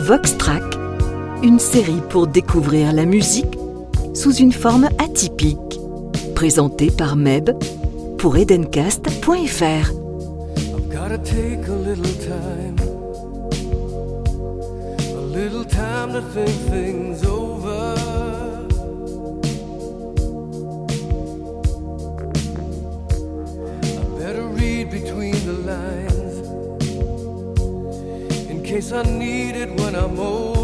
Vox Track, une série pour découvrir la musique sous une forme atypique, présentée par Meb pour edencast.fr. Read between the lines. in case I need it when I'm older.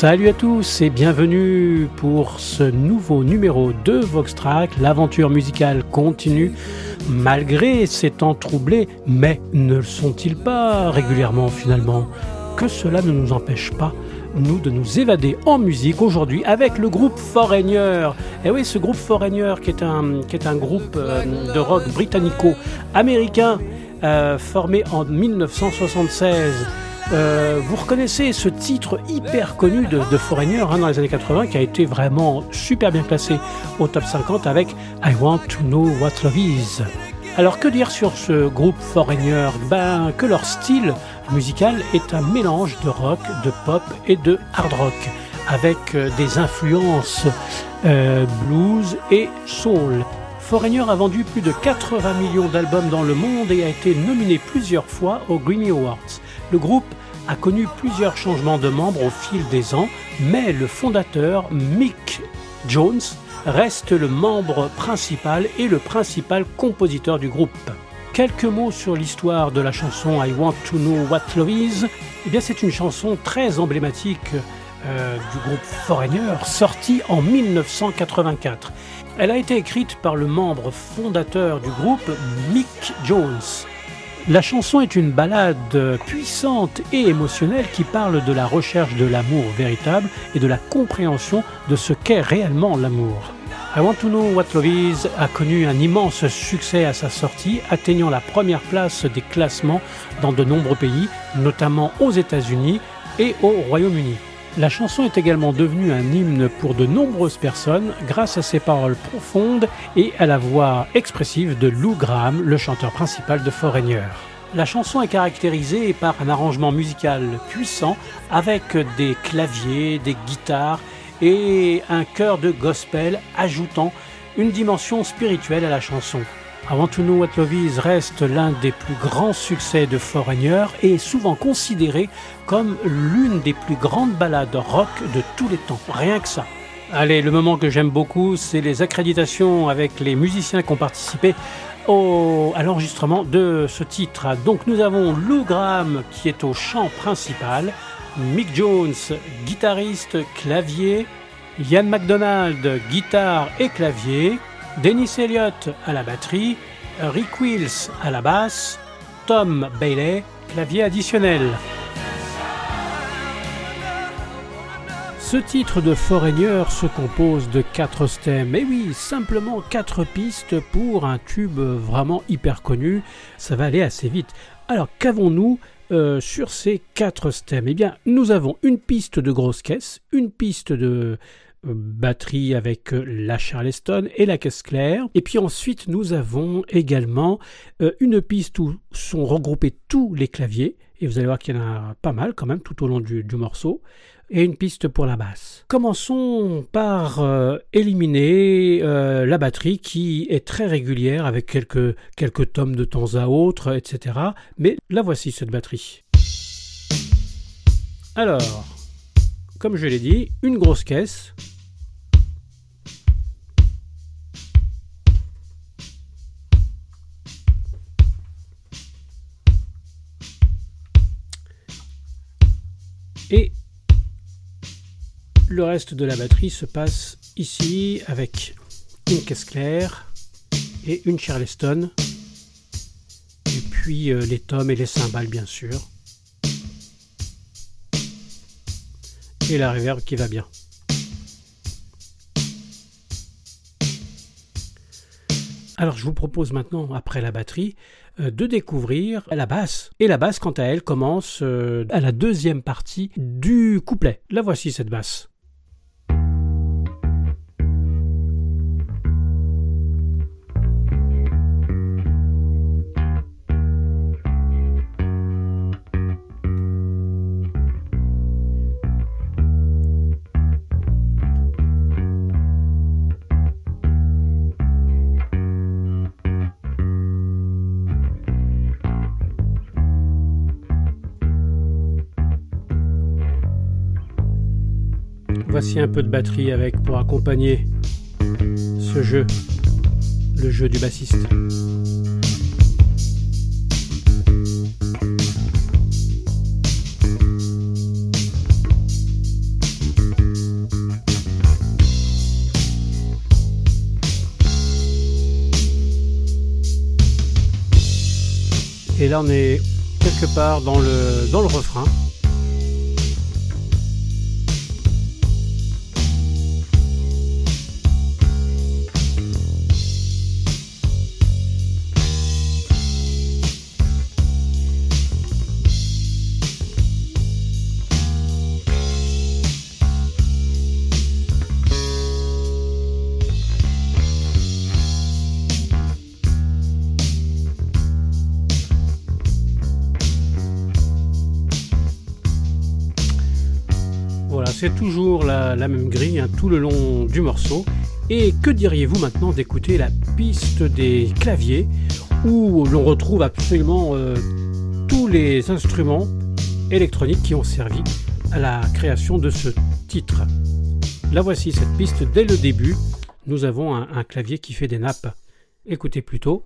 Salut à tous et bienvenue pour ce nouveau numéro de Voxtrack. L'aventure musicale continue malgré ces temps troublés, mais ne le sont-ils pas régulièrement finalement? Que cela ne nous empêche pas nous de nous évader en musique aujourd'hui avec le groupe Foreigner. Et oui, ce groupe Foreigner qui est un, qui est un groupe euh, de rock britannico-américain euh, formé en 1976. Euh, vous reconnaissez ce titre hyper connu de, Foreigner hein, dans les années 80 qui a été vraiment super bien classé au top 50 avec I Want to Know What Love Is. Alors que dire sur ce groupe Foreigner? Ben que leur style musical est un mélange de rock, de pop et de hard rock avec euh, des influences euh, blues et soul. Foreigner a vendu plus de 80 millions d'albums dans le monde et a été nominé plusieurs fois aux Grammy Awards. Le groupe a connu plusieurs changements de membres au fil des ans, mais le fondateur, Mick Jones, reste le membre principal et le principal compositeur du groupe. Quelques mots sur l'histoire de la chanson I Want to Know What Love Is. Eh c'est une chanson très emblématique euh, du groupe Foreigner, sortie en 1984. Elle a été écrite par le membre fondateur du groupe, Mick Jones. La chanson est une ballade puissante et émotionnelle qui parle de la recherche de l'amour véritable et de la compréhension de ce qu'est réellement l'amour. I Want to Know What Love Is a connu un immense succès à sa sortie, atteignant la première place des classements dans de nombreux pays, notamment aux États-Unis et au Royaume-Uni. La chanson est également devenue un hymne pour de nombreuses personnes grâce à ses paroles profondes et à la voix expressive de Lou Graham, le chanteur principal de Foreigner. La chanson est caractérisée par un arrangement musical puissant avec des claviers, des guitares et un chœur de gospel ajoutant une dimension spirituelle à la chanson. I Want to Know What Love Is reste l'un des plus grands succès de Foreigner et est souvent considéré comme l'une des plus grandes ballades rock de tous les temps. Rien que ça. Allez, le moment que j'aime beaucoup, c'est les accréditations avec les musiciens qui ont participé à l'enregistrement de ce titre. Donc nous avons Lou Graham qui est au chant principal, Mick Jones, guitariste, clavier, Ian McDonald, guitare et clavier, Dennis Elliott à la batterie, Rick Wills à la basse, Tom Bailey, clavier additionnel. Ce titre de Foreigner se compose de quatre stems. Et oui, simplement quatre pistes pour un tube vraiment hyper connu. Ça va aller assez vite. Alors qu'avons-nous euh, sur ces quatre stems? Eh bien, nous avons une piste de grosse caisse, une piste de batterie avec euh, la Charleston et la caisse claire. Et puis ensuite, nous avons également une piste où sont regroupés tous les claviers. Et vous allez voir qu'il y en a pas mal quand même tout au long du morceau et une piste pour la basse. Commençons par euh, éliminer euh, la batterie qui est très régulière avec quelques, quelques tomes de temps à autre, etc. Mais la voici cette batterie. Alors, comme je l'ai dit, une grosse caisse. Et le reste de la batterie se passe ici avec une caisse claire et une Charleston. Et puis euh, les tomes et les cymbales bien sûr. Et la reverb qui va bien. Alors je vous propose maintenant, après la batterie, euh, de découvrir la basse. Et la basse, quant à elle, commence euh, à la deuxième partie du couplet. La voici cette basse. Voici un peu de batterie avec pour accompagner ce jeu, le jeu du bassiste. Et là on est quelque part dans le, dans le refrain. C'est toujours la, même grille hein, tout le long du morceau. Et que diriez-vous maintenant d'écouter la piste des claviers où l'on retrouve absolument euh, tous les instruments électroniques qui ont servi à la création de ce titre. La voici cette piste dès le début. Nous avons un, un clavier qui fait des nappes. Écoutez plutôt.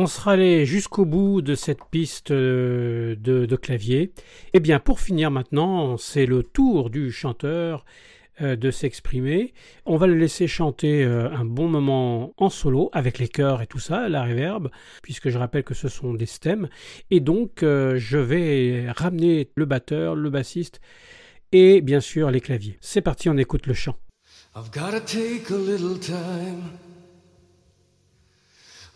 On sera allé jusqu'au bout de cette piste euh, de, clavier. Et eh bien, pour finir maintenant, c'est le tour du chanteur euh, de s'exprimer. On va le laisser chanter euh, un bon moment en solo avec les chœurs et tout ça, la reverb, puisque je rappelle que ce sont des stems. Et donc, je vais ramener le batteur, le bassiste et bien sûr les claviers. C'est parti, on écoute le chant.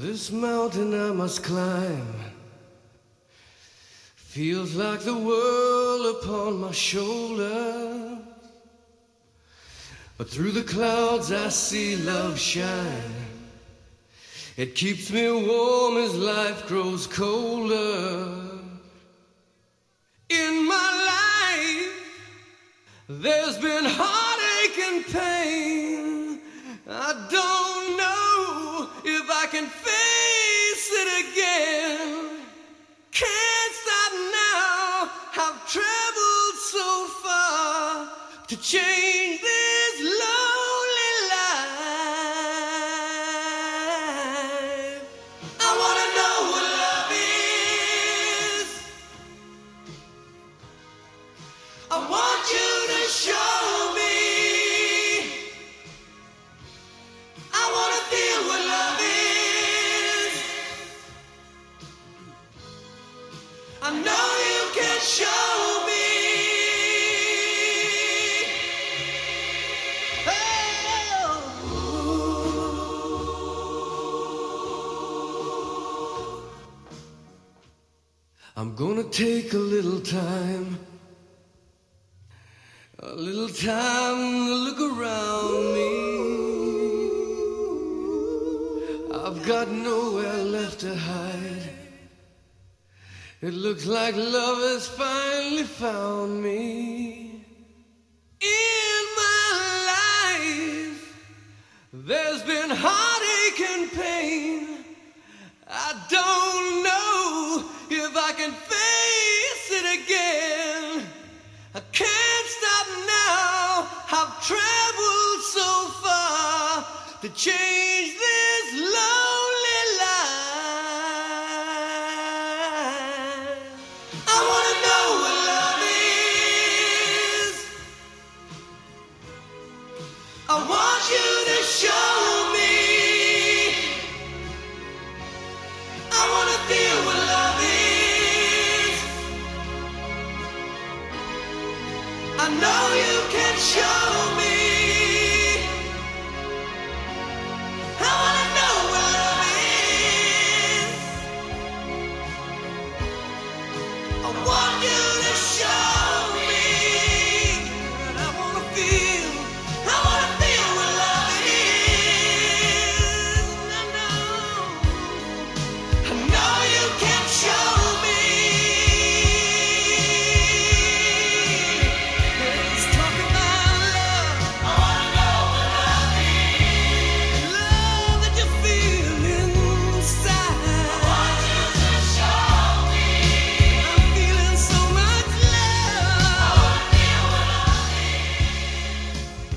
This mountain I must climb feels like the world upon my shoulder. But through the clouds I see love shine. It keeps me warm as life grows colder. In my life, there's been heartache and pain. I don't little time, a little time to look around me. I've got nowhere left to hide. It looks like love has finally found me. In my life, there's been heartache and pain. To change I want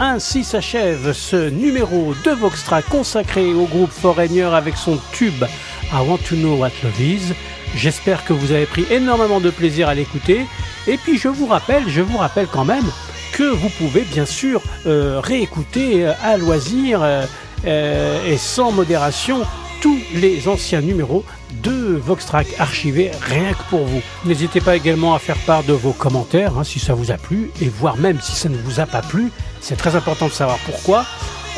Ainsi s'achève ce numéro de Voxtra consacré au groupe Foreigner avec son tube I Want to Know What Love Is. J'espère que vous avez pris énormément de plaisir à l'écouter. Et puis je vous rappelle, je vous rappelle quand même que vous pouvez bien sûr euh, réécouter euh, à loisir euh, et sans modération tous les anciens numéros de Voxtrack archivés rien que pour vous. N'hésitez pas également à faire part de vos commentaires hein, si ça vous a plu et voire même si ça ne vous a pas plu. C'est très important de savoir pourquoi.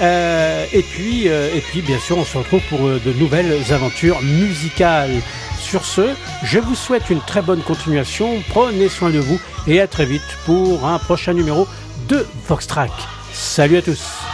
Euh, et puis, euh, et puis, bien sûr, on se retrouve pour euh, de nouvelles aventures musicales. Sur ce, je vous souhaite une très bonne continuation. Prenez soin de vous et à très vite pour un prochain numéro de Voxtrack. Salut à tous.